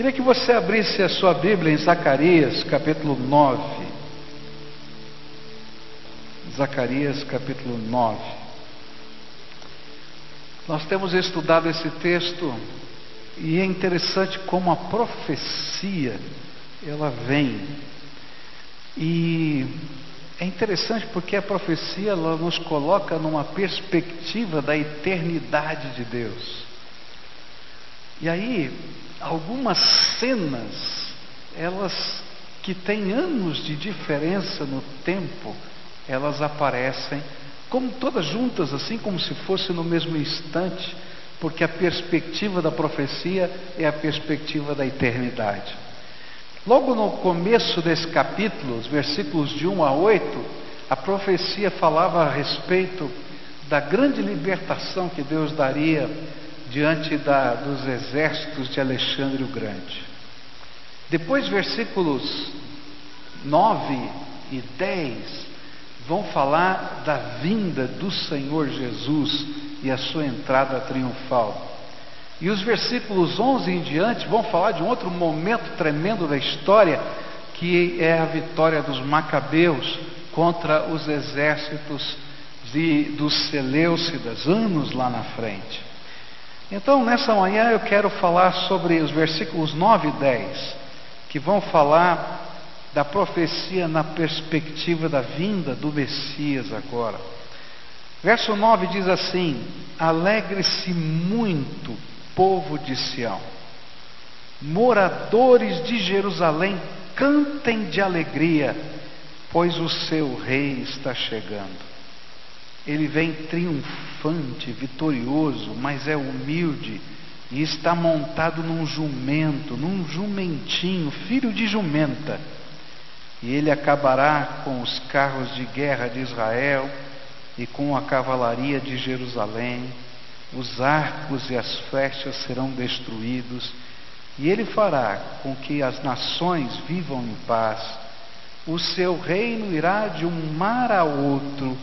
Queria que você abrisse a sua Bíblia em Zacarias, capítulo 9. Zacarias, capítulo 9. Nós temos estudado esse texto e é interessante como a profecia ela vem. E é interessante porque a profecia ela nos coloca numa perspectiva da eternidade de Deus. E aí, algumas cenas, elas que têm anos de diferença no tempo, elas aparecem como todas juntas, assim como se fosse no mesmo instante, porque a perspectiva da profecia é a perspectiva da eternidade. Logo no começo desse capítulo, os versículos de 1 a 8, a profecia falava a respeito da grande libertação que Deus daria diante da, dos exércitos de Alexandre o Grande. Depois, versículos 9 e 10 vão falar da vinda do Senhor Jesus e a sua entrada triunfal. E os versículos 11 em diante vão falar de um outro momento tremendo da história, que é a vitória dos Macabeus contra os exércitos de, dos Seleucidas, anos lá na frente. Então, nessa manhã eu quero falar sobre os versículos 9 e 10, que vão falar da profecia na perspectiva da vinda do Messias agora. Verso 9 diz assim: Alegre-se muito povo de Sião. Moradores de Jerusalém, cantem de alegria, pois o seu rei está chegando. Ele vem triunfante, vitorioso, mas é humilde e está montado num jumento, num jumentinho, filho de jumenta. E ele acabará com os carros de guerra de Israel e com a cavalaria de Jerusalém os arcos e as flechas serão destruídos, e ele fará com que as nações vivam em paz. O seu reino irá de um mar a outro,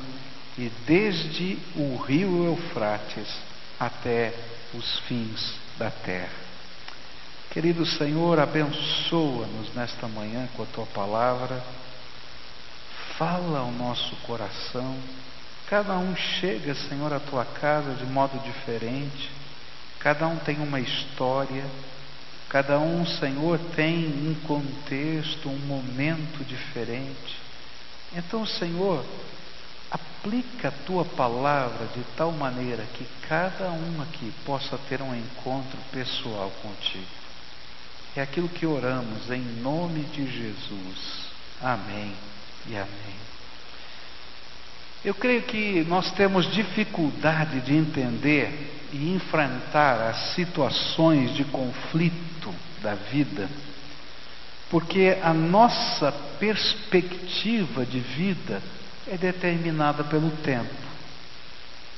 e desde o rio Eufrates até os fins da terra. Querido Senhor, abençoa-nos nesta manhã com a tua palavra, fala ao nosso coração Cada um chega, Senhor, à tua casa de modo diferente. Cada um tem uma história. Cada um, Senhor, tem um contexto, um momento diferente. Então, Senhor, aplica a tua palavra de tal maneira que cada um aqui possa ter um encontro pessoal contigo. É aquilo que oramos em nome de Jesus. Amém e amém. Eu creio que nós temos dificuldade de entender e enfrentar as situações de conflito da vida, porque a nossa perspectiva de vida é determinada pelo tempo.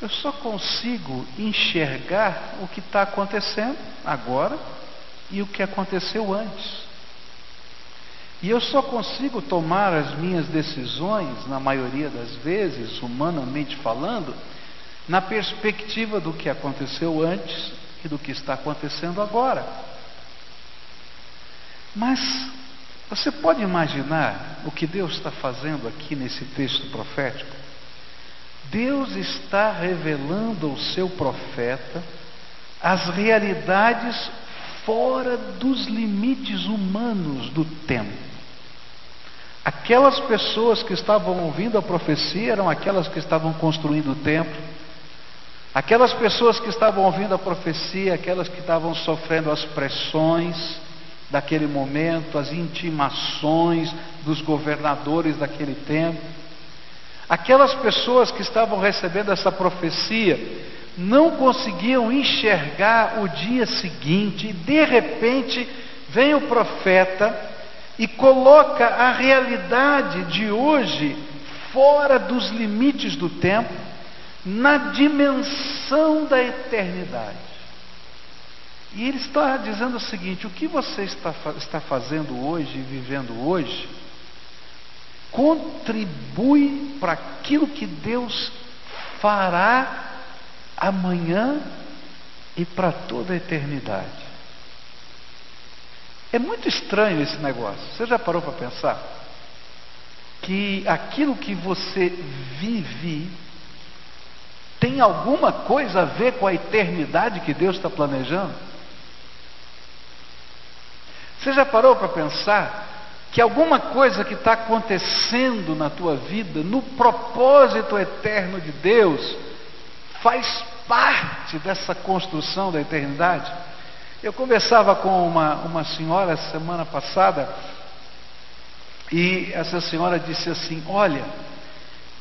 Eu só consigo enxergar o que está acontecendo agora e o que aconteceu antes. E eu só consigo tomar as minhas decisões, na maioria das vezes, humanamente falando, na perspectiva do que aconteceu antes e do que está acontecendo agora. Mas você pode imaginar o que Deus está fazendo aqui nesse texto profético? Deus está revelando ao seu profeta as realidades fora dos limites humanos do tempo. Aquelas pessoas que estavam ouvindo a profecia eram aquelas que estavam construindo o templo. Aquelas pessoas que estavam ouvindo a profecia, aquelas que estavam sofrendo as pressões daquele momento, as intimações dos governadores daquele tempo. Aquelas pessoas que estavam recebendo essa profecia não conseguiam enxergar o dia seguinte, e de repente vem o profeta e coloca a realidade de hoje fora dos limites do tempo, na dimensão da eternidade. E ele está dizendo o seguinte: o que você está, está fazendo hoje e vivendo hoje, contribui para aquilo que Deus fará amanhã e para toda a eternidade. É muito estranho esse negócio. Você já parou para pensar? Que aquilo que você vive tem alguma coisa a ver com a eternidade que Deus está planejando? Você já parou para pensar que alguma coisa que está acontecendo na tua vida, no propósito eterno de Deus, faz parte dessa construção da eternidade? Eu conversava com uma, uma senhora semana passada e essa senhora disse assim: Olha,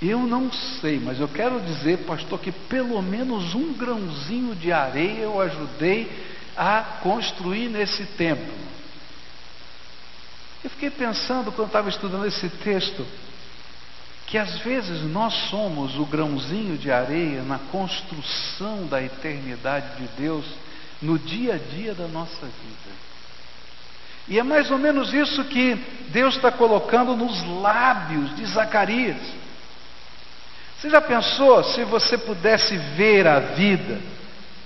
eu não sei, mas eu quero dizer, pastor, que pelo menos um grãozinho de areia eu ajudei a construir nesse templo. Eu fiquei pensando quando estava estudando esse texto, que às vezes nós somos o grãozinho de areia na construção da eternidade de Deus no dia a dia da nossa vida. E é mais ou menos isso que Deus está colocando nos lábios de Zacarias. Você já pensou se você pudesse ver a vida,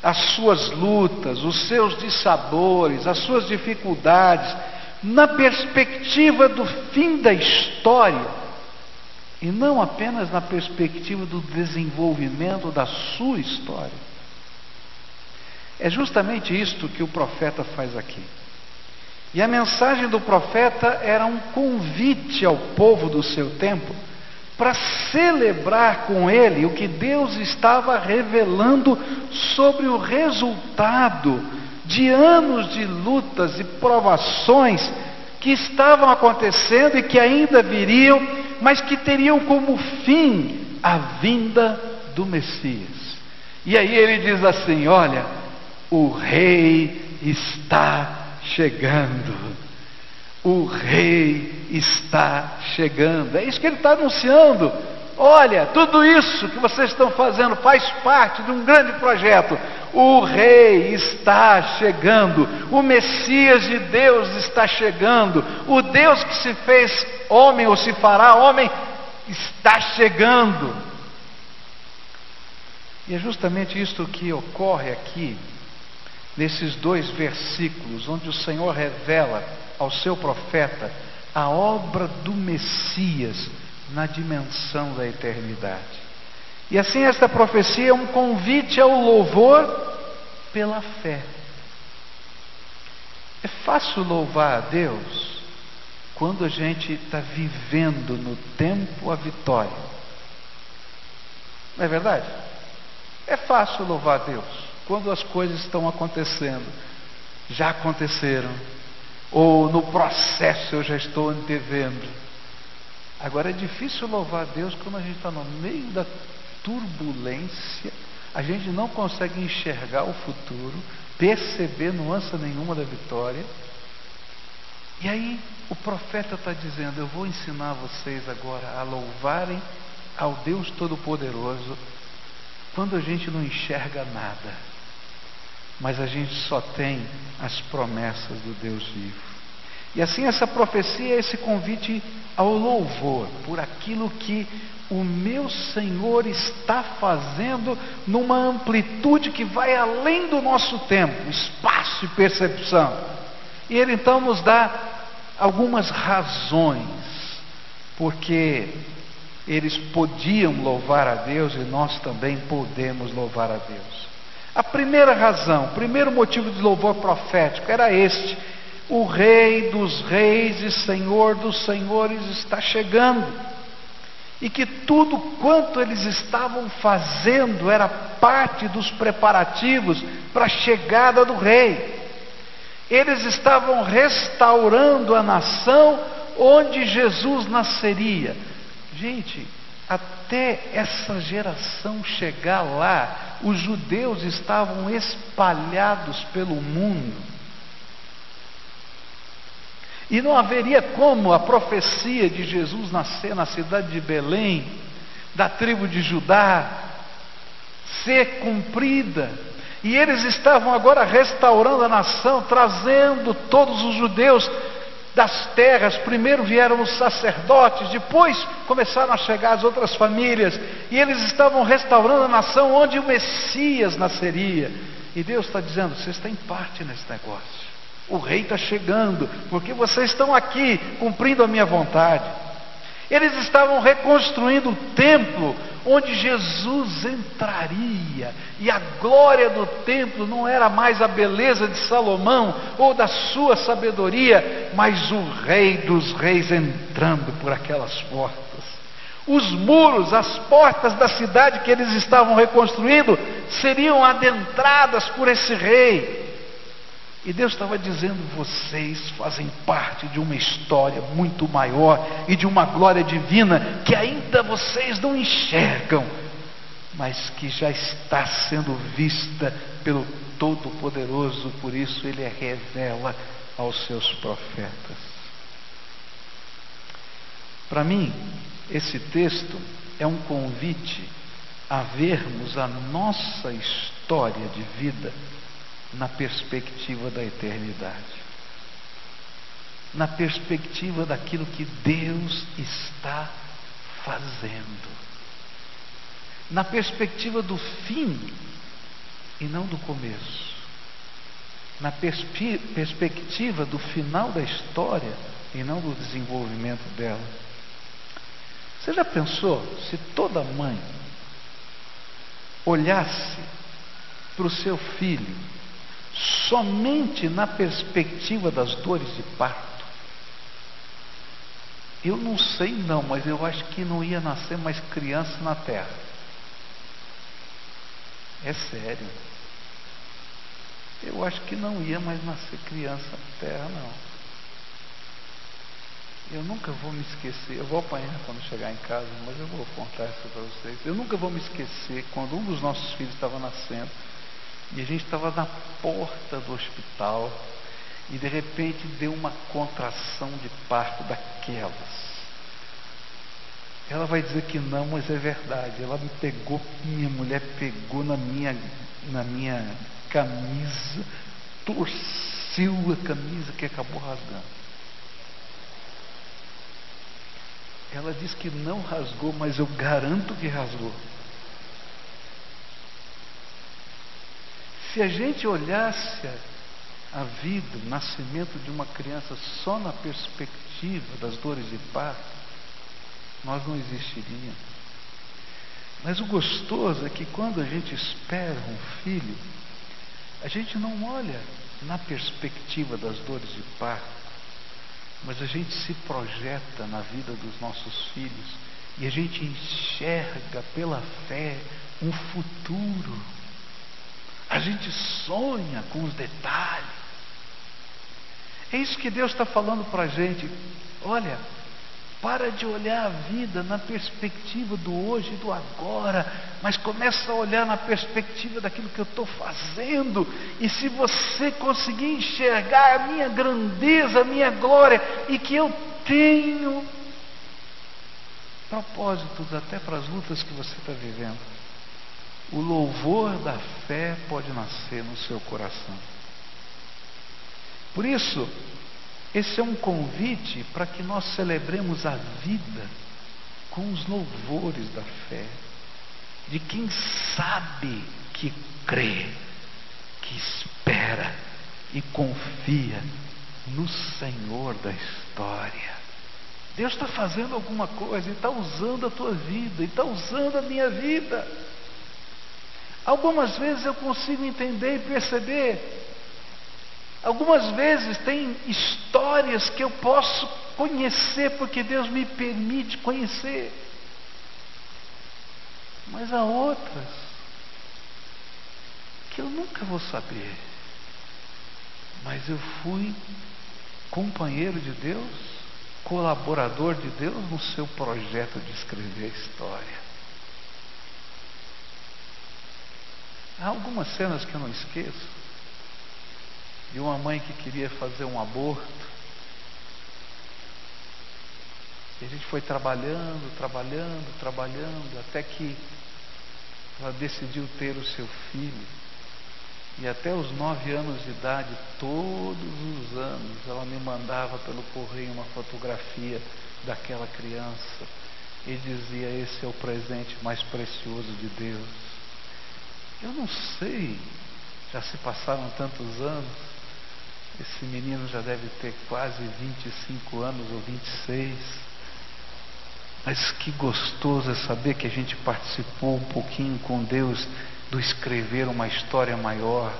as suas lutas, os seus dissabores, as suas dificuldades, na perspectiva do fim da história, e não apenas na perspectiva do desenvolvimento da sua história? É justamente isto que o profeta faz aqui. E a mensagem do profeta era um convite ao povo do seu tempo para celebrar com ele o que Deus estava revelando sobre o resultado de anos de lutas e provações que estavam acontecendo e que ainda viriam, mas que teriam como fim a vinda do Messias. E aí ele diz assim: Olha, o rei está chegando. O rei está chegando. É isso que ele está anunciando. Olha, tudo isso que vocês estão fazendo faz parte de um grande projeto. O Rei está chegando, o Messias de Deus está chegando, o Deus que se fez homem ou se fará homem está chegando. E é justamente isto que ocorre aqui nesses dois versículos, onde o Senhor revela ao seu profeta a obra do Messias na dimensão da eternidade. E assim, esta profecia é um convite ao louvor pela fé. É fácil louvar a Deus quando a gente está vivendo no tempo a vitória. Não é verdade? É fácil louvar a Deus quando as coisas estão acontecendo, já aconteceram, ou no processo eu já estou antevendo. Agora é difícil louvar a Deus quando a gente está no meio da turbulência, a gente não consegue enxergar o futuro, perceber nuance nenhuma da vitória. E aí o profeta está dizendo: Eu vou ensinar vocês agora a louvarem ao Deus Todo-Poderoso quando a gente não enxerga nada mas a gente só tem as promessas do Deus vivo. E assim essa profecia é esse convite ao louvor por aquilo que o meu Senhor está fazendo numa amplitude que vai além do nosso tempo, espaço e percepção. E ele então nos dá algumas razões porque eles podiam louvar a Deus e nós também podemos louvar a Deus. A primeira razão, o primeiro motivo de louvor profético era este: o Rei dos Reis e Senhor dos Senhores está chegando. E que tudo quanto eles estavam fazendo era parte dos preparativos para a chegada do Rei. Eles estavam restaurando a nação onde Jesus nasceria. Gente, até essa geração chegar lá, os judeus estavam espalhados pelo mundo. E não haveria como a profecia de Jesus nascer na cidade de Belém, da tribo de Judá, ser cumprida. E eles estavam agora restaurando a nação, trazendo todos os judeus das terras, primeiro vieram os sacerdotes, depois começaram a chegar as outras famílias, e eles estavam restaurando a nação onde o Messias nasceria. E Deus está dizendo: vocês têm parte nesse negócio. O rei está chegando, porque vocês estão aqui cumprindo a minha vontade. Eles estavam reconstruindo o templo onde Jesus entraria, e a glória do templo não era mais a beleza de Salomão ou da sua sabedoria, mas o Rei dos Reis entrando por aquelas portas. Os muros, as portas da cidade que eles estavam reconstruindo seriam adentradas por esse rei. E Deus estava dizendo: vocês fazem parte de uma história muito maior e de uma glória divina que ainda vocês não enxergam, mas que já está sendo vista pelo Todo-Poderoso, por isso ele revela aos seus profetas. Para mim, esse texto é um convite a vermos a nossa história de vida na perspectiva da eternidade. Na perspectiva daquilo que Deus está fazendo. Na perspectiva do fim e não do começo. Na perspe perspectiva do final da história e não do desenvolvimento dela. Você já pensou se toda mãe olhasse para o seu filho somente na perspectiva das dores de parto. Eu não sei não, mas eu acho que não ia nascer mais criança na terra. É sério. Eu acho que não ia mais nascer criança na terra, não. Eu nunca vou me esquecer, eu vou apanhar quando chegar em casa, mas eu vou contar isso para vocês. Eu nunca vou me esquecer quando um dos nossos filhos estava nascendo e a gente estava na porta do hospital e de repente deu uma contração de parto daquelas. Ela vai dizer que não, mas é verdade. Ela me pegou, minha mulher pegou na minha, na minha camisa, torceu a camisa que acabou rasgando. Ela diz que não rasgou, mas eu garanto que rasgou. Se a gente olhasse a vida, o nascimento de uma criança só na perspectiva das dores de parto, nós não existiríamos. Mas o gostoso é que quando a gente espera um filho, a gente não olha na perspectiva das dores de parto, mas a gente se projeta na vida dos nossos filhos e a gente enxerga pela fé um futuro a gente sonha com os detalhes. É isso que Deus está falando para a gente. Olha, para de olhar a vida na perspectiva do hoje e do agora, mas começa a olhar na perspectiva daquilo que eu estou fazendo. E se você conseguir enxergar a minha grandeza, a minha glória, e que eu tenho propósitos até para as lutas que você está vivendo o louvor da fé pode nascer no seu coração. Por isso, esse é um convite para que nós celebremos a vida com os louvores da fé, de quem sabe que crê, que espera e confia no Senhor da história. Deus está fazendo alguma coisa e está usando a tua vida, e está usando a minha vida. Algumas vezes eu consigo entender e perceber. Algumas vezes tem histórias que eu posso conhecer porque Deus me permite conhecer. Mas há outras que eu nunca vou saber. Mas eu fui companheiro de Deus, colaborador de Deus no seu projeto de escrever a história. Há algumas cenas que eu não esqueço. De uma mãe que queria fazer um aborto. E a gente foi trabalhando, trabalhando, trabalhando, até que ela decidiu ter o seu filho. E até os nove anos de idade, todos os anos, ela me mandava pelo correio uma fotografia daquela criança e dizia: Esse é o presente mais precioso de Deus. Eu não sei, já se passaram tantos anos, Esse menino já deve ter quase 25 anos ou 26. Mas que gostoso é saber que a gente participou um pouquinho com Deus do escrever uma história maior.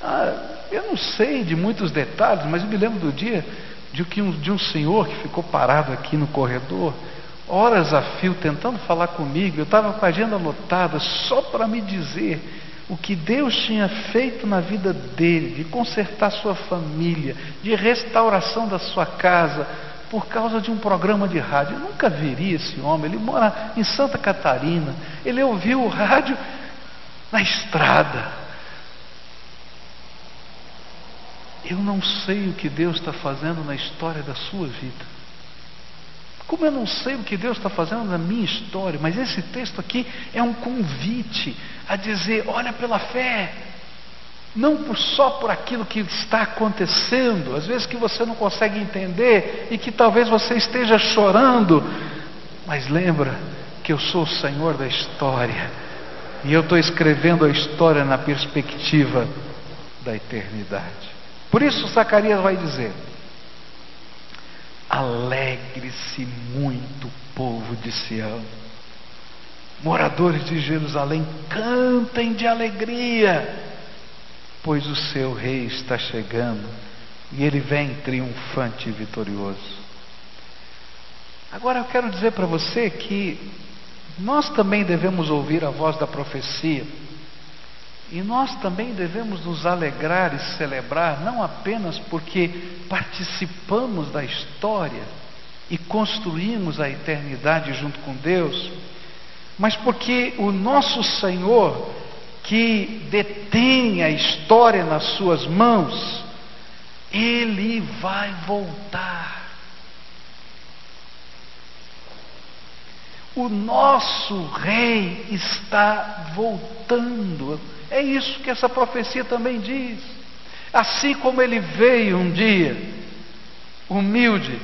Ah, eu não sei de muitos detalhes, mas eu me lembro do dia de, que um, de um senhor que ficou parado aqui no corredor, horas a fio, tentando falar comigo. Eu estava com a agenda lotada só para me dizer o que Deus tinha feito na vida dele, de consertar sua família, de restauração da sua casa, por causa de um programa de rádio. Eu nunca veria esse homem, ele mora em Santa Catarina, ele ouviu o rádio na estrada. Eu não sei o que Deus está fazendo na história da sua vida. Como eu não sei o que Deus está fazendo na minha história, mas esse texto aqui é um convite a dizer: olha pela fé, não por, só por aquilo que está acontecendo, às vezes que você não consegue entender e que talvez você esteja chorando, mas lembra que eu sou o Senhor da história e eu estou escrevendo a história na perspectiva da eternidade. Por isso, Zacarias vai dizer: Alegre-se muito, povo de Sião. Moradores de Jerusalém, cantem de alegria, pois o seu rei está chegando e ele vem triunfante e vitorioso. Agora eu quero dizer para você que nós também devemos ouvir a voz da profecia. E nós também devemos nos alegrar e celebrar, não apenas porque participamos da história e construímos a eternidade junto com Deus, mas porque o nosso Senhor, que detém a história nas suas mãos, Ele vai voltar. O nosso Rei está voltando. É isso que essa profecia também diz. Assim como ele veio um dia, humilde,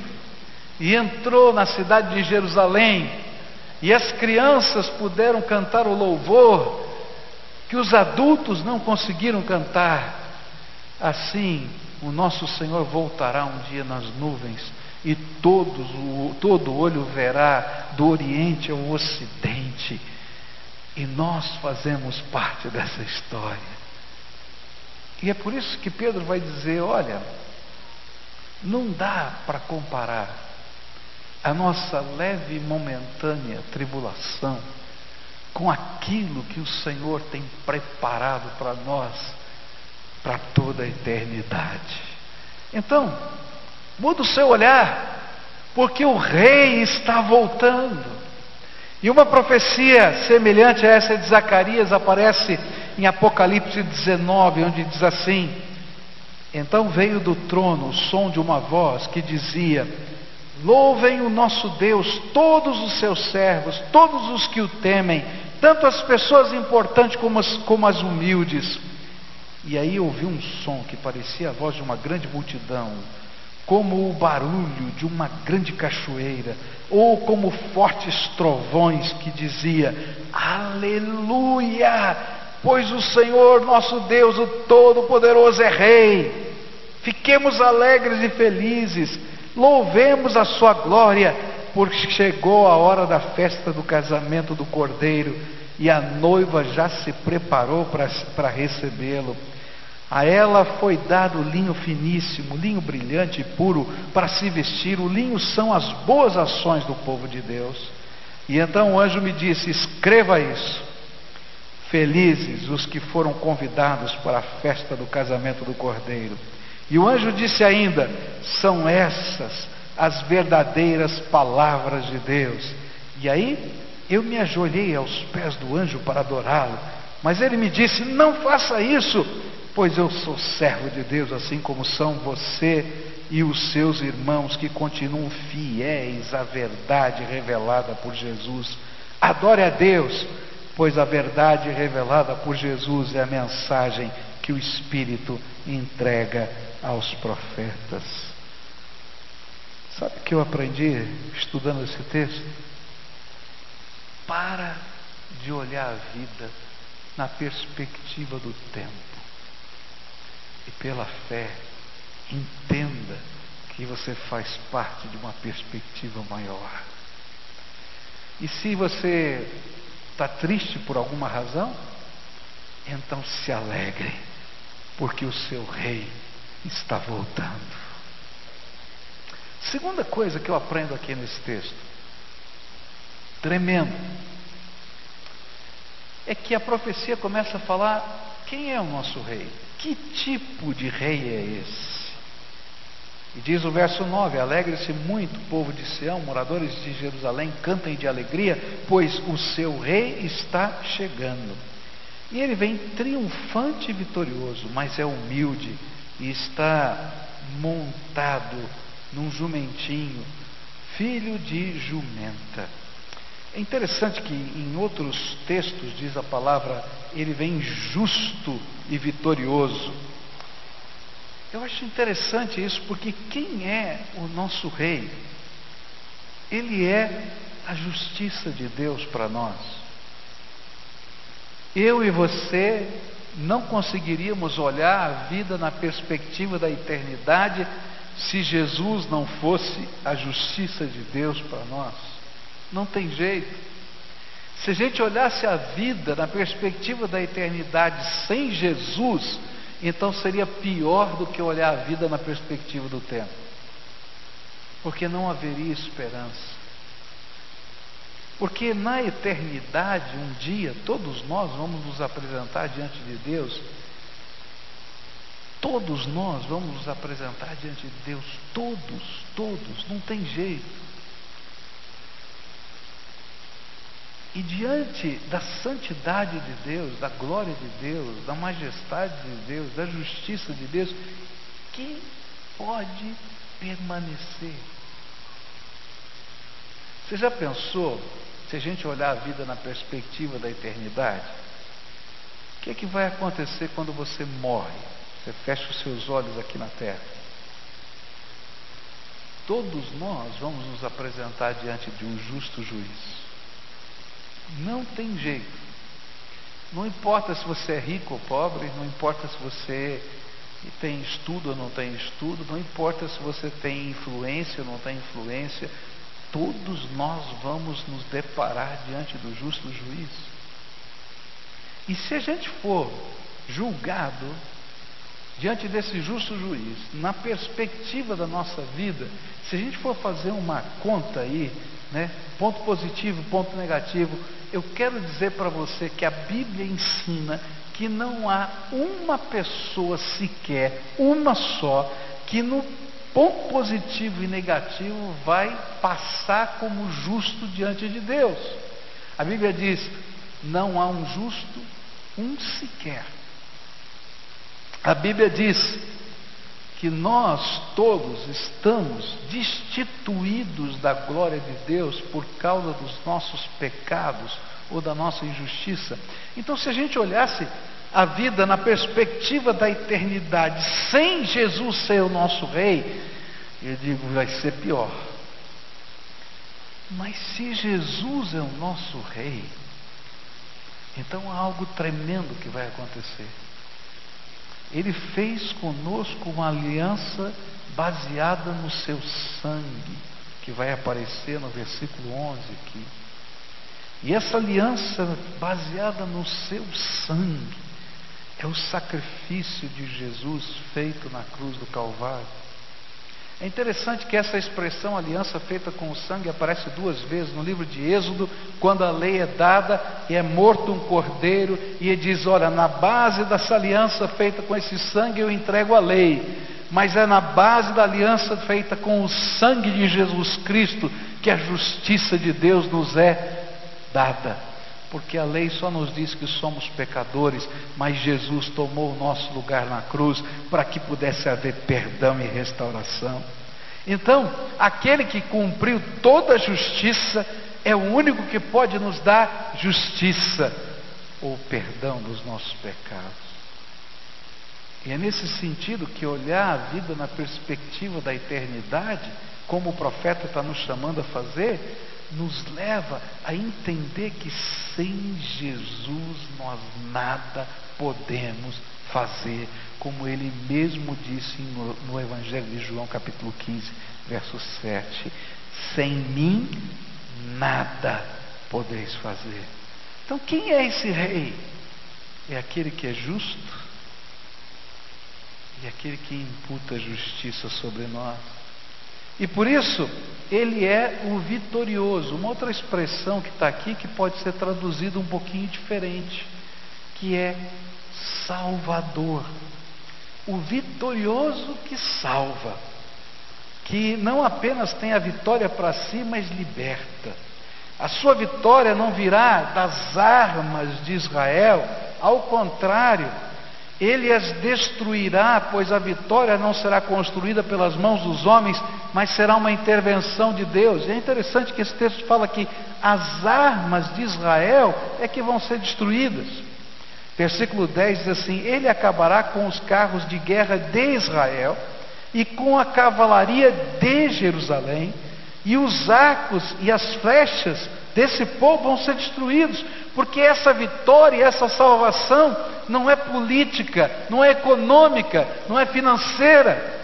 e entrou na cidade de Jerusalém, e as crianças puderam cantar o louvor que os adultos não conseguiram cantar, assim o nosso Senhor voltará um dia nas nuvens e todos, todo olho verá do Oriente ao Ocidente e nós fazemos parte dessa história. E é por isso que Pedro vai dizer: olha, não dá para comparar a nossa leve e momentânea tribulação com aquilo que o Senhor tem preparado para nós para toda a eternidade. Então, muda o seu olhar, porque o Rei está voltando. E uma profecia semelhante a essa de Zacarias aparece em Apocalipse 19, onde diz assim: Então veio do trono o som de uma voz que dizia: Louvem o nosso Deus, todos os seus servos, todos os que o temem, tanto as pessoas importantes como as, como as humildes. E aí ouvi um som que parecia a voz de uma grande multidão, como o barulho de uma grande cachoeira, ou como fortes trovões que dizia: Aleluia! Pois o Senhor nosso Deus, o Todo-Poderoso, é Rei. Fiquemos alegres e felizes, louvemos a Sua glória, porque chegou a hora da festa do casamento do Cordeiro e a noiva já se preparou para recebê-lo. A ela foi dado linho finíssimo, linho brilhante e puro para se vestir. O linho são as boas ações do povo de Deus. E então o anjo me disse: Escreva isso. Felizes os que foram convidados para a festa do casamento do Cordeiro. E o anjo disse ainda: São essas as verdadeiras palavras de Deus. E aí eu me ajoelhei aos pés do anjo para adorá-lo. Mas ele me disse: Não faça isso Pois eu sou servo de Deus, assim como são você e os seus irmãos que continuam fiéis à verdade revelada por Jesus. Adore a Deus, pois a verdade revelada por Jesus é a mensagem que o Espírito entrega aos profetas. Sabe o que eu aprendi estudando esse texto? Para de olhar a vida na perspectiva do tempo e pela fé, entenda que você faz parte de uma perspectiva maior. E se você está triste por alguma razão, então se alegre, porque o seu rei está voltando. Segunda coisa que eu aprendo aqui nesse texto, tremendo, é que a profecia começa a falar quem é o nosso rei, que tipo de rei é esse. E diz o verso 9: Alegre-se muito, povo de Sião, moradores de Jerusalém, cantem de alegria, pois o seu rei está chegando. E ele vem triunfante e vitorioso, mas é humilde e está montado num jumentinho, filho de jumenta. É interessante que em outros textos diz a palavra, ele vem justo e vitorioso. Eu acho interessante isso, porque quem é o nosso rei? Ele é a justiça de Deus para nós. Eu e você não conseguiríamos olhar a vida na perspectiva da eternidade se Jesus não fosse a justiça de Deus para nós. Não tem jeito. Se a gente olhasse a vida na perspectiva da eternidade sem Jesus, então seria pior do que olhar a vida na perspectiva do tempo. Porque não haveria esperança. Porque na eternidade, um dia, todos nós vamos nos apresentar diante de Deus. Todos nós vamos nos apresentar diante de Deus. Todos, todos, não tem jeito. E diante da santidade de Deus, da glória de Deus, da majestade de Deus, da justiça de Deus, quem pode permanecer? Você já pensou, se a gente olhar a vida na perspectiva da eternidade, o que é que vai acontecer quando você morre? Você fecha os seus olhos aqui na terra. Todos nós vamos nos apresentar diante de um justo juiz. Não tem jeito. Não importa se você é rico ou pobre, não importa se você tem estudo ou não tem estudo, não importa se você tem influência ou não tem influência, todos nós vamos nos deparar diante do justo juiz. E se a gente for julgado diante desse justo juiz, na perspectiva da nossa vida, se a gente for fazer uma conta aí, né, ponto positivo, ponto negativo, eu quero dizer para você que a Bíblia ensina que não há uma pessoa sequer, uma só, que no ponto positivo e negativo vai passar como justo diante de Deus. A Bíblia diz: não há um justo, um sequer. A Bíblia diz que nós todos estamos destituídos da glória de Deus por causa dos nossos pecados ou da nossa injustiça. Então, se a gente olhasse a vida na perspectiva da eternidade, sem Jesus ser o nosso rei, eu digo, vai ser pior. Mas se Jesus é o nosso rei, então há algo tremendo que vai acontecer. Ele fez conosco uma aliança baseada no seu sangue, que vai aparecer no versículo 11 aqui. E essa aliança baseada no seu sangue é o sacrifício de Jesus feito na cruz do Calvário. É interessante que essa expressão aliança feita com o sangue aparece duas vezes no livro de Êxodo, quando a lei é dada e é morto um cordeiro, e ele diz: Olha, na base dessa aliança feita com esse sangue eu entrego a lei, mas é na base da aliança feita com o sangue de Jesus Cristo que a justiça de Deus nos é dada. Porque a lei só nos diz que somos pecadores, mas Jesus tomou o nosso lugar na cruz para que pudesse haver perdão e restauração. Então, aquele que cumpriu toda a justiça é o único que pode nos dar justiça ou perdão dos nossos pecados. E é nesse sentido que olhar a vida na perspectiva da eternidade, como o profeta está nos chamando a fazer, nos leva a entender que sem Jesus nós nada podemos fazer, como ele mesmo disse no, Evangelho de João, capítulo 15, verso 7: Sem mim nada podeis fazer. Então, quem é esse rei? É aquele que é justo e aquele que imputa justiça sobre nós. E por isso, ele é o vitorioso. Uma outra expressão que está aqui que pode ser traduzida um pouquinho diferente, que é Salvador. O vitorioso que salva, que não apenas tem a vitória para si, mas liberta. A sua vitória não virá das armas de Israel, ao contrário, ele as destruirá, pois a vitória não será construída pelas mãos dos homens, mas será uma intervenção de Deus. E é interessante que esse texto fala que as armas de Israel é que vão ser destruídas. Versículo 10 diz assim: Ele acabará com os carros de guerra de Israel e com a cavalaria de Jerusalém, e os arcos e as flechas desse povo vão ser destruídos, porque essa vitória, essa salvação não é política, não é econômica, não é financeira.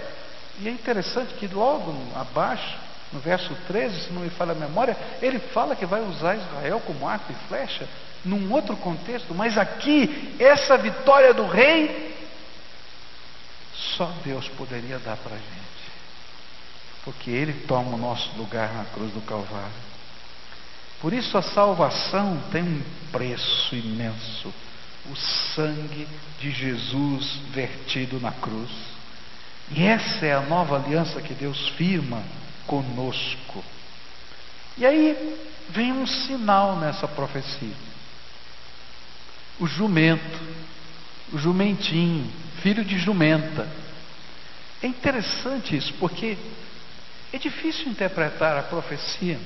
E é interessante que logo abaixo, no verso 13, se não me falha a memória, ele fala que vai usar Israel como arco e flecha, num outro contexto, mas aqui, essa vitória do rei, só Deus poderia dar para a gente, porque Ele toma o nosso lugar na cruz do Calvário. Por isso a salvação tem um preço imenso o sangue de Jesus vertido na cruz. E essa é a nova aliança que Deus firma conosco. E aí vem um sinal nessa profecia. O jumento, o jumentinho, filho de jumenta. É interessante isso, porque é difícil interpretar a profecia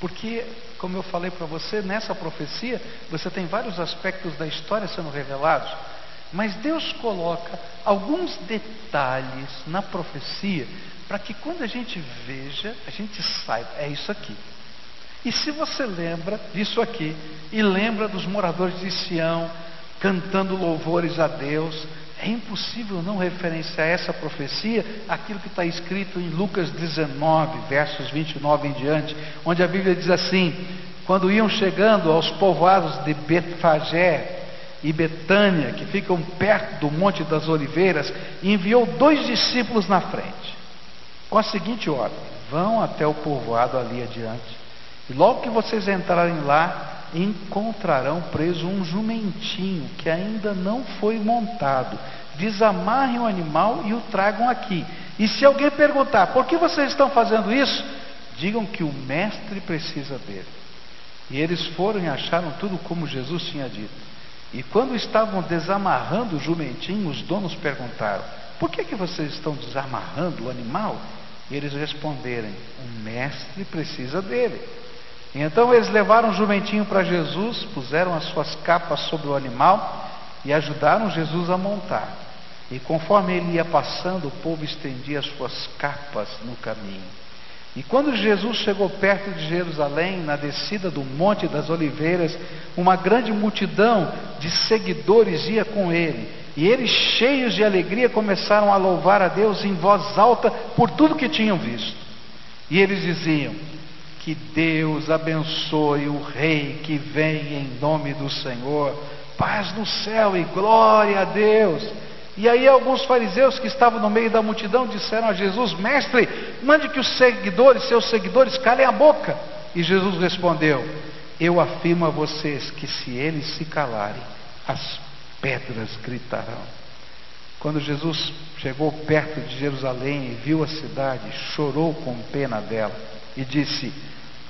porque, como eu falei para você, nessa profecia você tem vários aspectos da história sendo revelados, mas Deus coloca alguns detalhes na profecia para que quando a gente veja, a gente saiba, é isso aqui. E se você lembra disso aqui, e lembra dos moradores de Sião cantando louvores a Deus, é impossível não referenciar essa profecia aquilo que está escrito em Lucas 19, versos 29 em diante, onde a Bíblia diz assim: quando iam chegando aos povoados de Betfagé e Betânia, que ficam perto do Monte das Oliveiras, enviou dois discípulos na frente, com a seguinte ordem: vão até o povoado ali adiante, e logo que vocês entrarem lá, encontrarão preso um jumentinho que ainda não foi montado. Desamarrem o animal e o tragam aqui. E se alguém perguntar por que vocês estão fazendo isso, digam que o mestre precisa dele. E eles foram e acharam tudo como Jesus tinha dito. E quando estavam desamarrando o jumentinho, os donos perguntaram: Por que, que vocês estão desamarrando o animal? E eles responderam: O mestre precisa dele. Então eles levaram o jumentinho para Jesus, puseram as suas capas sobre o animal e ajudaram Jesus a montar. E conforme ele ia passando, o povo estendia as suas capas no caminho. E quando Jesus chegou perto de Jerusalém, na descida do Monte das Oliveiras, uma grande multidão de seguidores ia com ele. E eles, cheios de alegria, começaram a louvar a Deus em voz alta por tudo que tinham visto. E eles diziam: que Deus abençoe o Rei que vem em nome do Senhor. Paz no céu e glória a Deus. E aí alguns fariseus que estavam no meio da multidão disseram a Jesus: Mestre, mande que os seguidores, seus seguidores, calem a boca. E Jesus respondeu: Eu afirmo a vocês que se eles se calarem, as pedras gritarão. Quando Jesus chegou perto de Jerusalém e viu a cidade, chorou com pena dela e disse: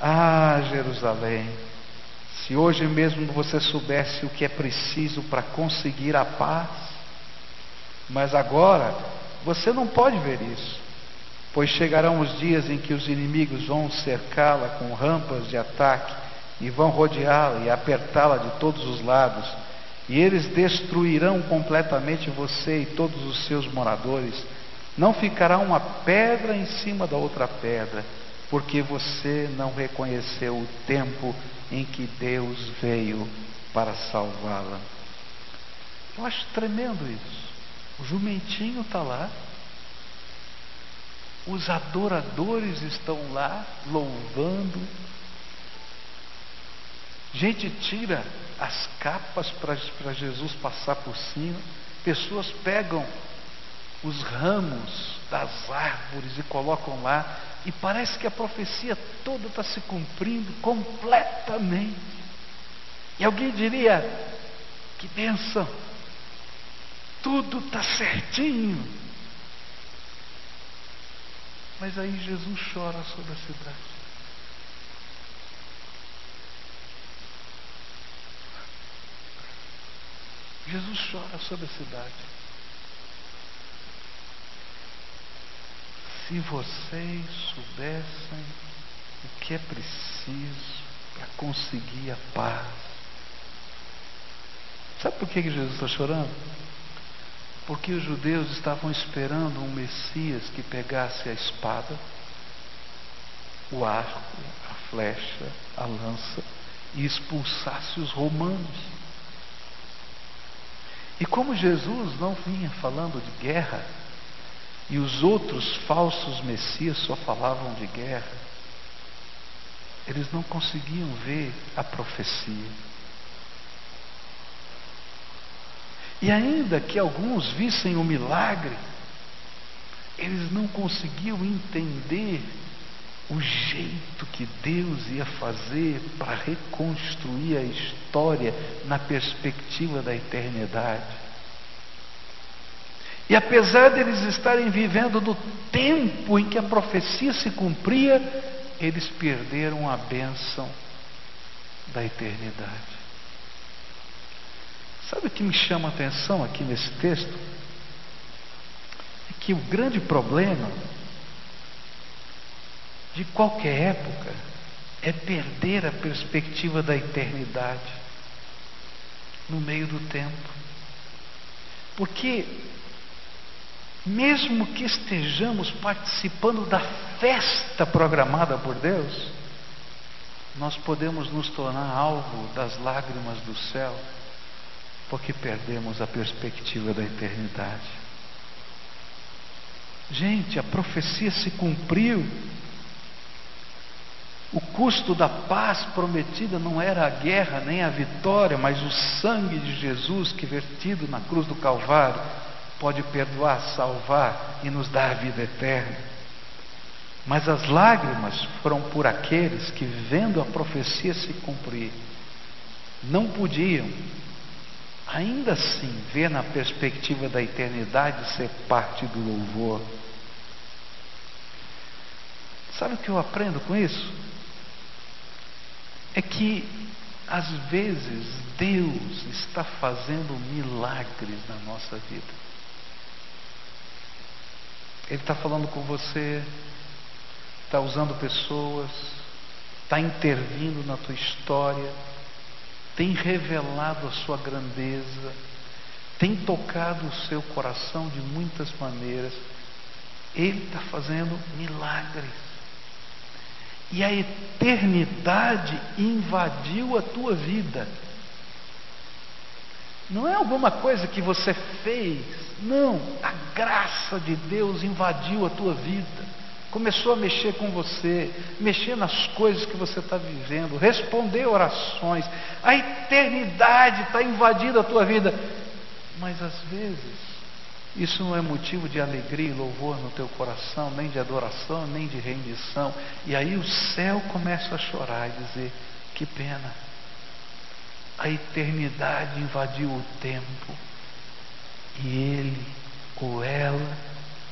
ah, Jerusalém, se hoje mesmo você soubesse o que é preciso para conseguir a paz, mas agora você não pode ver isso, pois chegarão os dias em que os inimigos vão cercá-la com rampas de ataque e vão rodeá-la e apertá-la de todos os lados, e eles destruirão completamente você e todos os seus moradores. Não ficará uma pedra em cima da outra pedra porque você não reconheceu o tempo em que Deus veio para salvá-la. Eu acho tremendo isso. O jumentinho está lá, os adoradores estão lá louvando. Gente tira as capas para Jesus passar por cima. Pessoas pegam os ramos das árvores e colocam lá. E parece que a profecia toda está se cumprindo completamente. E alguém diria: que bênção! Tudo está certinho. Mas aí Jesus chora sobre a cidade. Jesus chora sobre a cidade. Se vocês soubessem o que é preciso para conseguir a paz. Sabe por que Jesus está chorando? Porque os judeus estavam esperando um Messias que pegasse a espada, o arco, a flecha, a lança e expulsasse os romanos. E como Jesus não vinha falando de guerra, e os outros falsos messias só falavam de guerra, eles não conseguiam ver a profecia. E ainda que alguns vissem o milagre, eles não conseguiam entender o jeito que Deus ia fazer para reconstruir a história na perspectiva da eternidade. E apesar deles estarem vivendo no tempo em que a profecia se cumpria, eles perderam a bênção da eternidade. Sabe o que me chama a atenção aqui nesse texto? É que o grande problema de qualquer época é perder a perspectiva da eternidade no meio do tempo. Porque, mesmo que estejamos participando da festa programada por Deus, nós podemos nos tornar alvo das lágrimas do céu porque perdemos a perspectiva da eternidade. Gente, a profecia se cumpriu. O custo da paz prometida não era a guerra nem a vitória, mas o sangue de Jesus que vertido na cruz do Calvário pode perdoar, salvar e nos dar a vida eterna. Mas as lágrimas foram por aqueles que, vendo a profecia se cumprir, não podiam ainda assim ver na perspectiva da eternidade ser parte do louvor. Sabe o que eu aprendo com isso? É que às vezes Deus está fazendo milagres na nossa vida. Ele está falando com você, está usando pessoas, está intervindo na tua história tem revelado a sua grandeza, tem tocado o seu coração de muitas maneiras. Ele está fazendo milagres. E a eternidade invadiu a tua vida. Não é alguma coisa que você fez, não. A graça de Deus invadiu a tua vida começou a mexer com você, mexer nas coisas que você está vivendo, responder orações, a eternidade está invadindo a tua vida. Mas às vezes, isso não é motivo de alegria e louvor no teu coração, nem de adoração, nem de rendição. E aí o céu começa a chorar e dizer: que pena, a eternidade invadiu o tempo e ele ou ela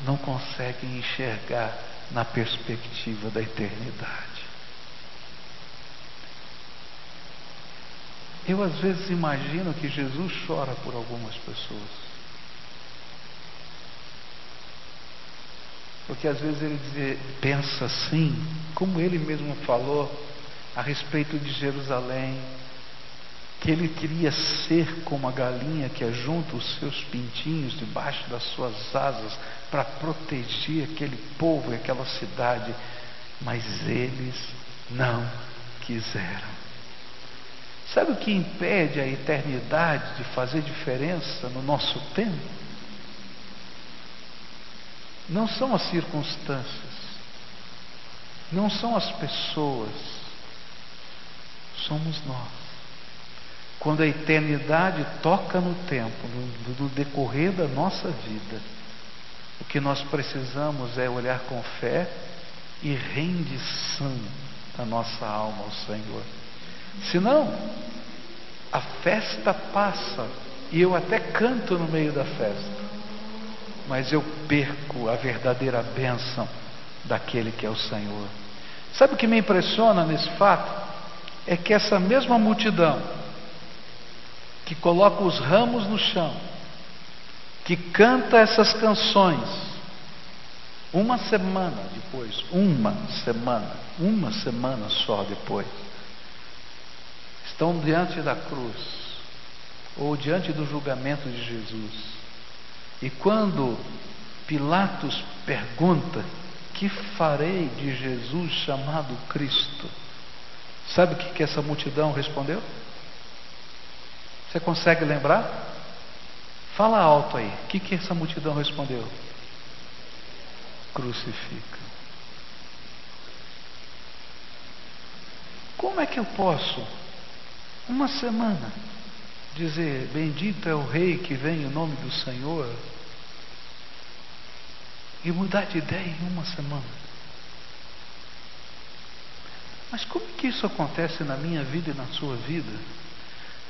não conseguem enxergar na perspectiva da eternidade. Eu às vezes imagino que Jesus chora por algumas pessoas. Porque às vezes ele diz, pensa assim, como ele mesmo falou a respeito de Jerusalém, que ele queria ser como a galinha que ajunta os seus pintinhos debaixo das suas asas para proteger aquele povo e aquela cidade, mas eles não quiseram. Sabe o que impede a eternidade de fazer diferença no nosso tempo? Não são as circunstâncias, não são as pessoas, somos nós. Quando a eternidade toca no tempo, no, no decorrer da nossa vida, o que nós precisamos é olhar com fé e rendição da nossa alma ao Senhor. Senão, a festa passa e eu até canto no meio da festa, mas eu perco a verdadeira bênção daquele que é o Senhor. Sabe o que me impressiona nesse fato? É que essa mesma multidão que coloca os ramos no chão, que canta essas canções, uma semana depois, uma semana, uma semana só depois, estão diante da cruz, ou diante do julgamento de Jesus. E quando Pilatos pergunta: Que farei de Jesus chamado Cristo? Sabe o que, que essa multidão respondeu? Você consegue lembrar? Fala alto aí. O que, que essa multidão respondeu? Crucifica. Como é que eu posso, uma semana, dizer: Bendito é o Rei que vem em nome do Senhor, e mudar de ideia em uma semana? Mas como que isso acontece na minha vida e na sua vida?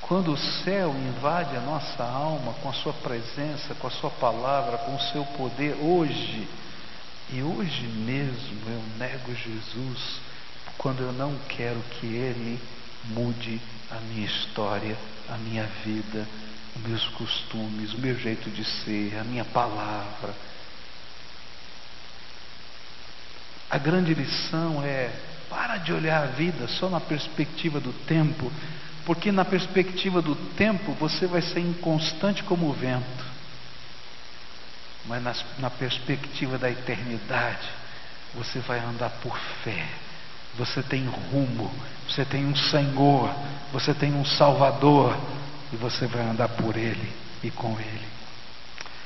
Quando o céu invade a nossa alma com a sua presença, com a sua palavra, com o seu poder, hoje, e hoje mesmo eu nego Jesus, quando eu não quero que Ele mude a minha história, a minha vida, os meus costumes, o meu jeito de ser, a minha palavra. A grande lição é: para de olhar a vida só na perspectiva do tempo, porque na perspectiva do tempo você vai ser inconstante como o vento. Mas na, na perspectiva da eternidade, você vai andar por fé. Você tem rumo, você tem um Senhor, você tem um Salvador, e você vai andar por Ele e com Ele.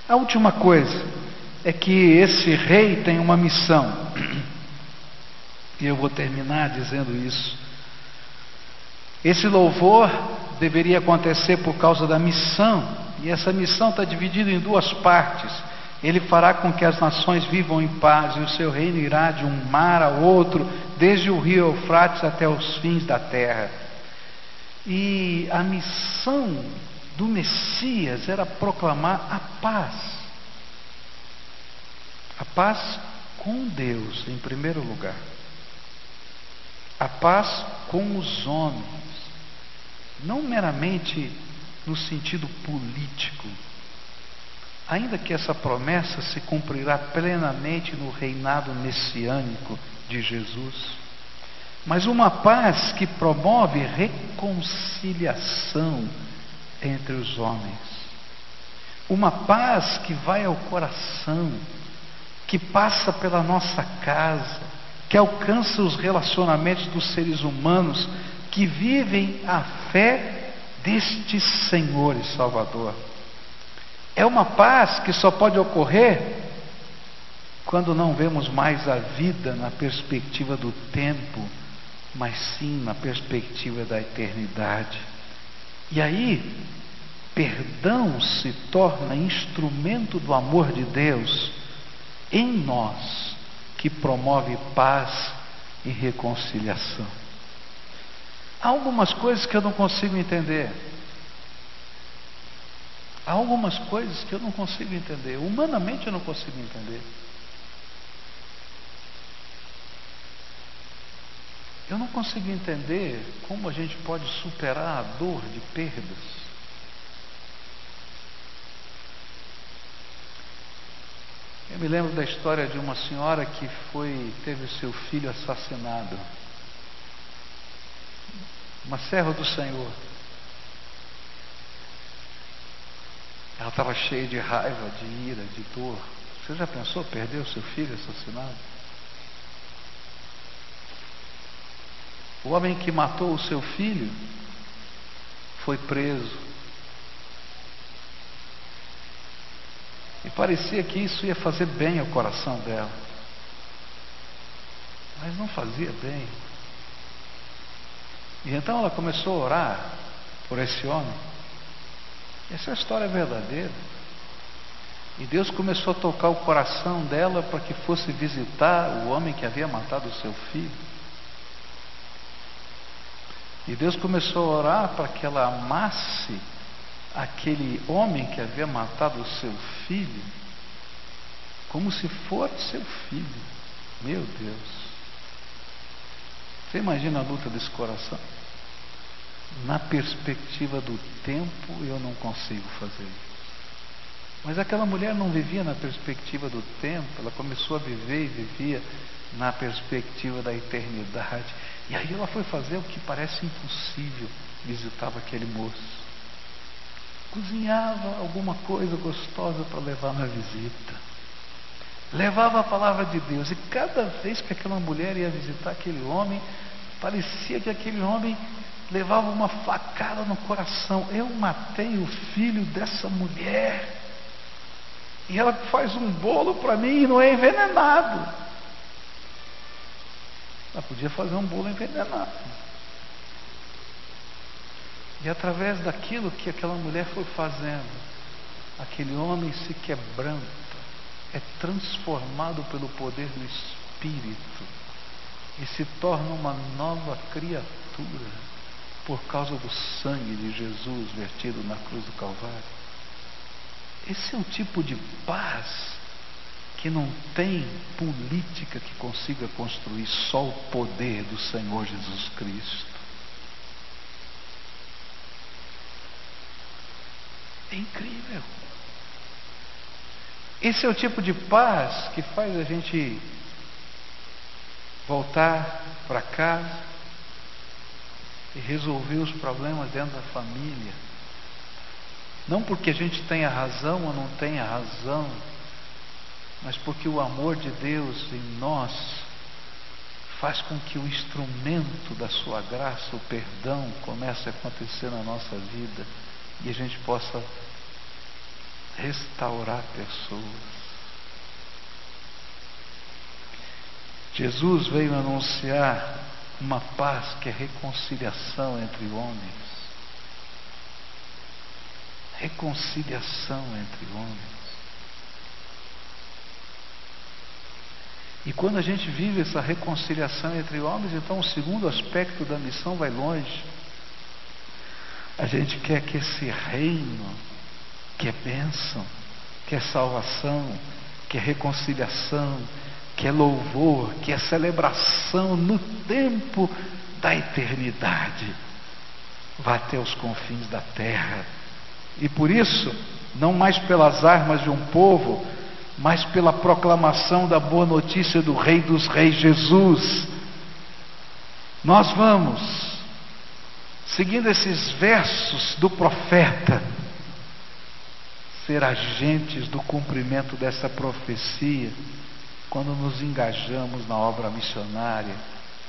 A última coisa é que esse rei tem uma missão, e eu vou terminar dizendo isso. Esse louvor deveria acontecer por causa da missão, e essa missão está dividida em duas partes. Ele fará com que as nações vivam em paz, e o seu reino irá de um mar a outro, desde o rio Eufrates até os fins da terra. E a missão do Messias era proclamar a paz. A paz com Deus, em primeiro lugar. A paz com os homens não meramente no sentido político, ainda que essa promessa se cumprirá plenamente no reinado messiânico de Jesus, mas uma paz que promove reconciliação entre os homens, uma paz que vai ao coração, que passa pela nossa casa, que alcança os relacionamentos dos seres humanos que vivem a fé deste Senhor e Salvador. É uma paz que só pode ocorrer quando não vemos mais a vida na perspectiva do tempo, mas sim na perspectiva da eternidade. E aí, perdão se torna instrumento do amor de Deus em nós, que promove paz e reconciliação. Há algumas coisas que eu não consigo entender. Há algumas coisas que eu não consigo entender. Humanamente eu não consigo entender. Eu não consigo entender como a gente pode superar a dor de perdas. Eu me lembro da história de uma senhora que foi teve seu filho assassinado uma serva do Senhor. Ela estava cheia de raiva, de ira, de dor. Você já pensou perder o seu filho assassinado? O homem que matou o seu filho foi preso. E parecia que isso ia fazer bem ao coração dela. Mas não fazia bem. E então ela começou a orar por esse homem. Essa história é verdadeira. E Deus começou a tocar o coração dela para que fosse visitar o homem que havia matado o seu filho. E Deus começou a orar para que ela amasse aquele homem que havia matado o seu filho como se fosse seu filho. Meu Deus. Você imagina a luta desse coração? Na perspectiva do tempo, eu não consigo fazer isso. Mas aquela mulher não vivia na perspectiva do tempo, ela começou a viver e vivia na perspectiva da eternidade. E aí ela foi fazer o que parece impossível: visitava aquele moço. Cozinhava alguma coisa gostosa para levar na visita. Levava a palavra de Deus. E cada vez que aquela mulher ia visitar aquele homem, parecia que aquele homem levava uma facada no coração. Eu matei o filho dessa mulher. E ela faz um bolo para mim e não é envenenado. Ela podia fazer um bolo envenenado. E através daquilo que aquela mulher foi fazendo, aquele homem se quebranta, é transformado pelo poder do Espírito e se torna uma nova criatura por causa do sangue de Jesus vertido na cruz do Calvário. Esse é um tipo de paz que não tem política que consiga construir, só o poder do Senhor Jesus Cristo. É incrível. Esse é o tipo de paz que faz a gente voltar para casa e resolver os problemas dentro da família. Não porque a gente tenha razão ou não tenha razão, mas porque o amor de Deus em nós faz com que o instrumento da sua graça, o perdão, comece a acontecer na nossa vida e a gente possa restaurar pessoas. Jesus veio anunciar uma paz que é reconciliação entre homens. Reconciliação entre homens. E quando a gente vive essa reconciliação entre homens, então o segundo aspecto da missão vai longe. A gente quer que esse reino, que é bênção, que é salvação, que é reconciliação, que é louvor, que é celebração no tempo da eternidade, vá até os confins da terra. E por isso, não mais pelas armas de um povo, mas pela proclamação da boa notícia do Rei dos Reis Jesus, nós vamos seguindo esses versos do profeta, ser agentes do cumprimento dessa profecia, quando nos engajamos na obra missionária,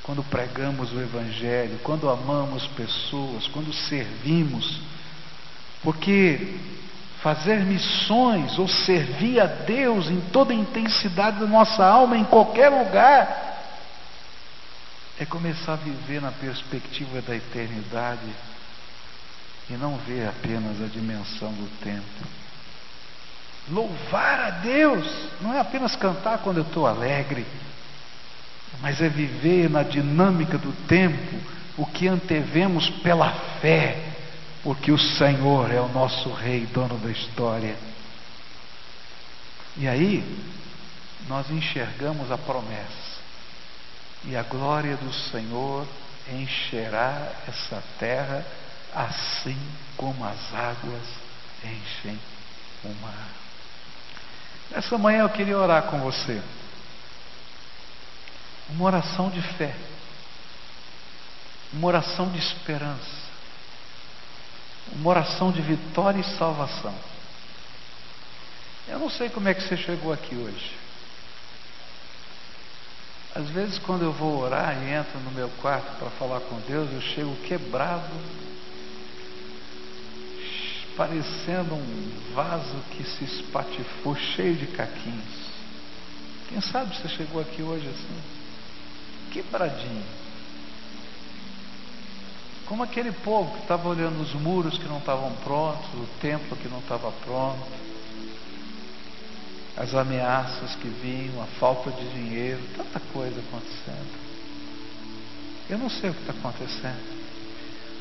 quando pregamos o Evangelho, quando amamos pessoas, quando servimos, porque fazer missões ou servir a Deus em toda a intensidade da nossa alma, em qualquer lugar, é começar a viver na perspectiva da eternidade e não ver apenas a dimensão do tempo. Louvar a Deus não é apenas cantar quando eu estou alegre, mas é viver na dinâmica do tempo o que antevemos pela fé, porque o Senhor é o nosso Rei, dono da história. E aí, nós enxergamos a promessa e a glória do Senhor encherá essa terra, assim como as águas enchem o mar. Nessa manhã eu queria orar com você. Uma oração de fé. Uma oração de esperança. Uma oração de vitória e salvação. Eu não sei como é que você chegou aqui hoje. Às vezes, quando eu vou orar e entro no meu quarto para falar com Deus, eu chego quebrado, parecendo um vaso que se espatifou cheio de caquinhos. Quem sabe você chegou aqui hoje assim, quebradinho. Como aquele povo que estava olhando os muros que não estavam prontos, o templo que não estava pronto, as ameaças que vinham, a falta de dinheiro, tanta coisa acontecendo. Eu não sei o que está acontecendo.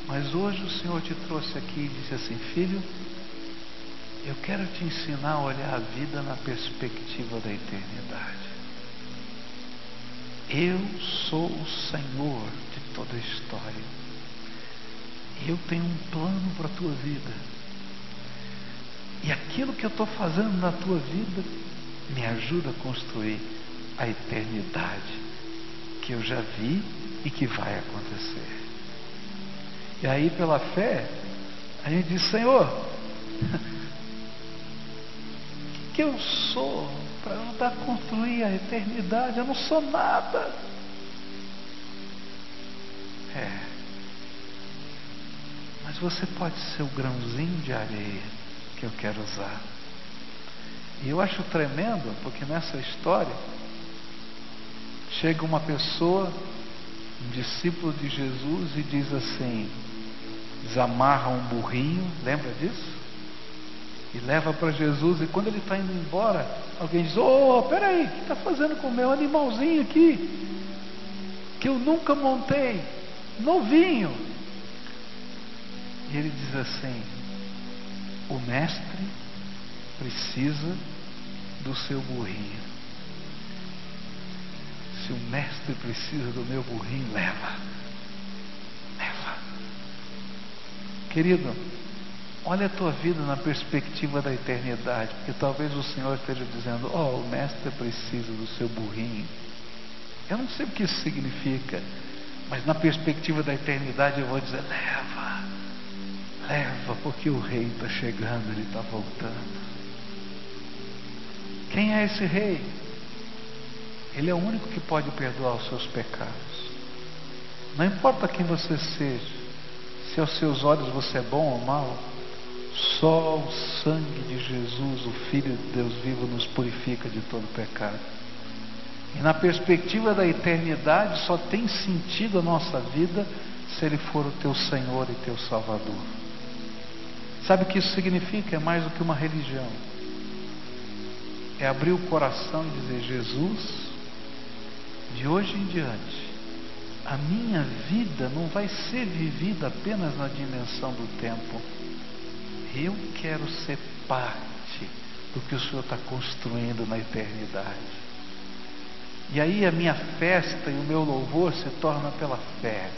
Mas hoje o Senhor te trouxe aqui e disse assim: Filho, eu quero te ensinar a olhar a vida na perspectiva da eternidade. Eu sou o Senhor de toda a história. Eu tenho um plano para a tua vida. E aquilo que eu estou fazendo na tua vida me ajuda a construir a eternidade que eu já vi e que vai acontecer. E aí, pela fé, a gente diz: Senhor, o que, eu sou para ajudar a construir a eternidade? Eu não sou nada. É. Mas você pode ser o grãozinho de areia que eu quero usar. E eu acho tremendo, porque nessa história chega uma pessoa, um discípulo de Jesus, e diz assim: desamarra um burrinho, lembra disso? E leva para Jesus, e quando ele está indo embora, alguém diz: Ô, oh, peraí, o que está fazendo com o meu animalzinho aqui? Que eu nunca montei, novinho. E ele diz assim: O mestre precisa do seu burrinho. Se o mestre precisa do meu burrinho, leva. Querido, olha a tua vida na perspectiva da eternidade, porque talvez o Senhor esteja dizendo: Ó, oh, o mestre precisa do seu burrinho. Eu não sei o que isso significa, mas na perspectiva da eternidade eu vou dizer: leva, leva, porque o rei está chegando, ele está voltando. Quem é esse rei? Ele é o único que pode perdoar os seus pecados. Não importa quem você seja, se aos seus olhos você é bom ou mal, só o sangue de Jesus, o Filho de Deus vivo, nos purifica de todo pecado. E na perspectiva da eternidade, só tem sentido a nossa vida se Ele for o teu Senhor e teu Salvador. Sabe o que isso significa? É mais do que uma religião. É abrir o coração e dizer: Jesus, de hoje em diante, a minha vida não vai ser vivida apenas na dimensão do tempo. Eu quero ser parte do que o Senhor está construindo na eternidade. E aí a minha festa e o meu louvor se torna pela fé.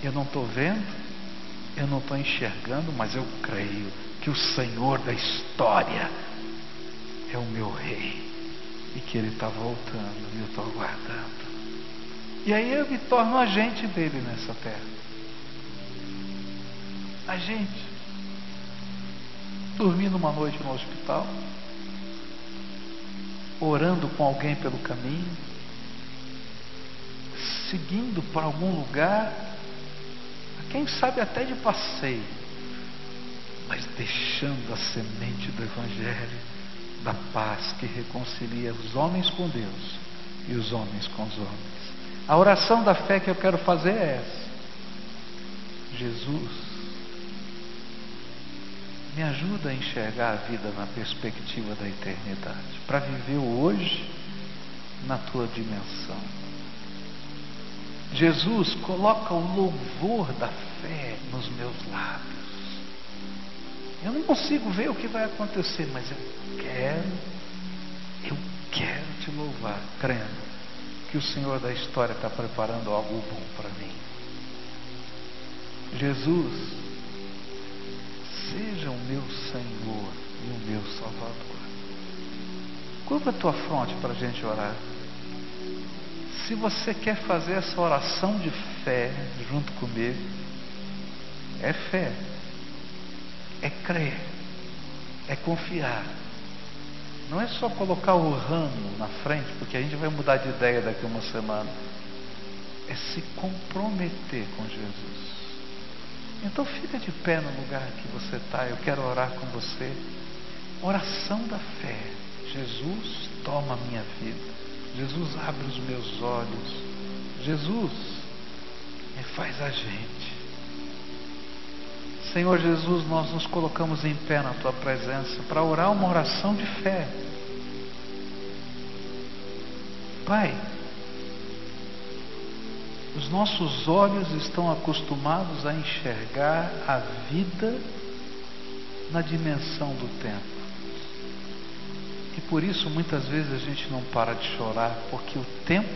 Eu não estou vendo, eu não estou enxergando, mas eu creio que o Senhor da história é o meu rei e que Ele está voltando e eu estou aguardando. E aí eu me torno agente dele nessa terra. Agente. Dormindo uma noite no hospital, orando com alguém pelo caminho, seguindo para algum lugar, quem sabe até de passeio, mas deixando a semente do Evangelho, da paz que reconcilia os homens com Deus e os homens com os homens. A oração da fé que eu quero fazer é essa. Jesus, me ajuda a enxergar a vida na perspectiva da eternidade, para viver o hoje na tua dimensão. Jesus, coloca o louvor da fé nos meus lábios. Eu não consigo ver o que vai acontecer, mas eu quero, eu quero te louvar, crendo que o Senhor da história está preparando algo bom para mim. Jesus, seja o meu Senhor e o meu Salvador. Curva a tua fronte para a gente orar. Se você quer fazer essa oração de fé junto comigo, é fé, é crer, é confiar não é só colocar o ramo na frente, porque a gente vai mudar de ideia daqui a uma semana. É se comprometer com Jesus. Então fica de pé no lugar que você está. Eu quero orar com você. Oração da fé. Jesus, toma a minha vida. Jesus, abre os meus olhos. Jesus, me faz a gente. Senhor Jesus, nós nos colocamos em pé na tua presença para orar uma oração de fé. Pai, os nossos olhos estão acostumados a enxergar a vida na dimensão do tempo. E por isso muitas vezes a gente não para de chorar, porque o tempo,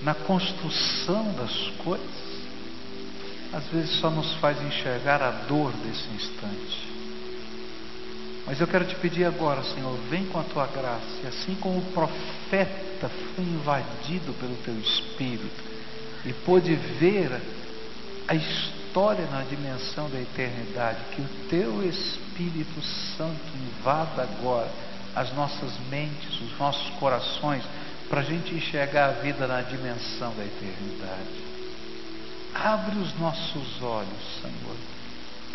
na construção das coisas, às vezes só nos faz enxergar a dor desse instante. Mas eu quero te pedir agora, Senhor, vem com a tua graça, e assim como o profeta foi invadido pelo teu espírito e pôde ver a história na dimensão da eternidade, que o teu Espírito Santo invada agora as nossas mentes, os nossos corações, para a gente enxergar a vida na dimensão da eternidade. Abre os nossos olhos, Senhor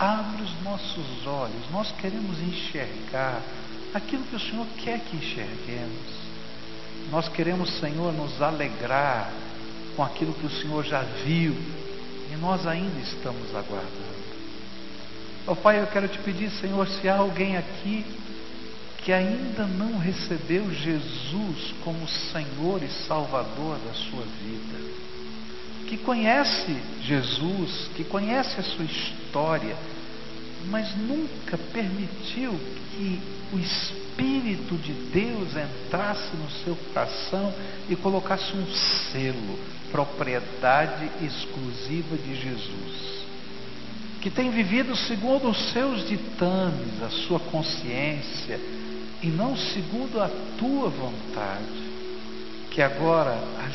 Abre os nossos olhos, nós queremos enxergar aquilo que o Senhor quer que enxerguemos. Nós queremos, Senhor, nos alegrar com aquilo que o Senhor já viu e nós ainda estamos aguardando. Ó oh, Pai, eu quero te pedir, Senhor, se há alguém aqui que ainda não recebeu Jesus como Senhor e Salvador da sua vida, que conhece Jesus, que conhece a sua história, mas nunca permitiu que o Espírito de Deus entrasse no seu coração e colocasse um selo, propriedade exclusiva de Jesus. Que tem vivido segundo os seus ditames, a sua consciência, e não segundo a tua vontade. Que agora a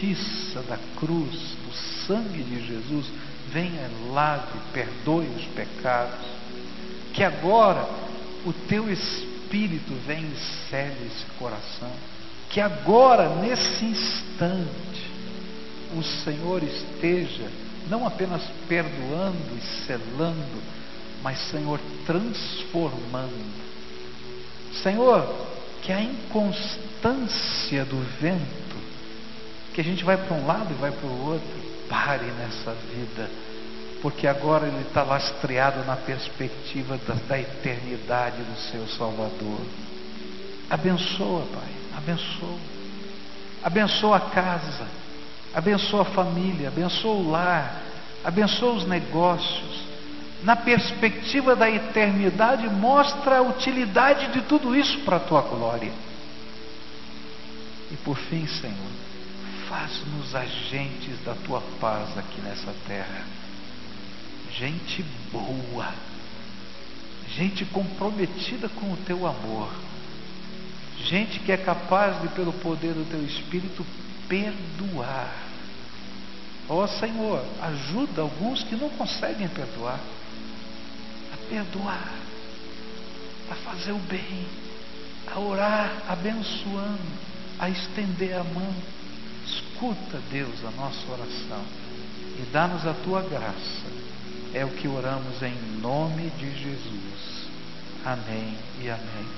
justiça da cruz, do sangue de Jesus, venha, lave, perdoe os pecados. Que agora o teu Espírito venha e cele esse coração. Que agora, nesse instante, o Senhor esteja não apenas perdoando e selando, mas, Senhor, transformando. Senhor, que a inconstância do vento, que a gente vai para um lado e vai para o outro, pare nessa vida, porque agora ele está lastreado na perspectiva da, da eternidade do seu Salvador. Abençoa, Pai, abençoa. Abençoa a casa, abençoa a família, abençoa o lar, abençoa os negócios. Na perspectiva da eternidade, mostra a utilidade de tudo isso para a tua glória. E por fim, Senhor, faz-nos agentes da tua paz aqui nessa terra. Gente boa, gente comprometida com o teu amor, gente que é capaz de, pelo poder do teu Espírito, perdoar. Ó oh, Senhor, ajuda alguns que não conseguem perdoar, a perdoar, a fazer o bem, a orar abençoando, a estender a mão Escuta, Deus, a nossa oração e dá-nos a tua graça. É o que oramos em nome de Jesus. Amém e amém.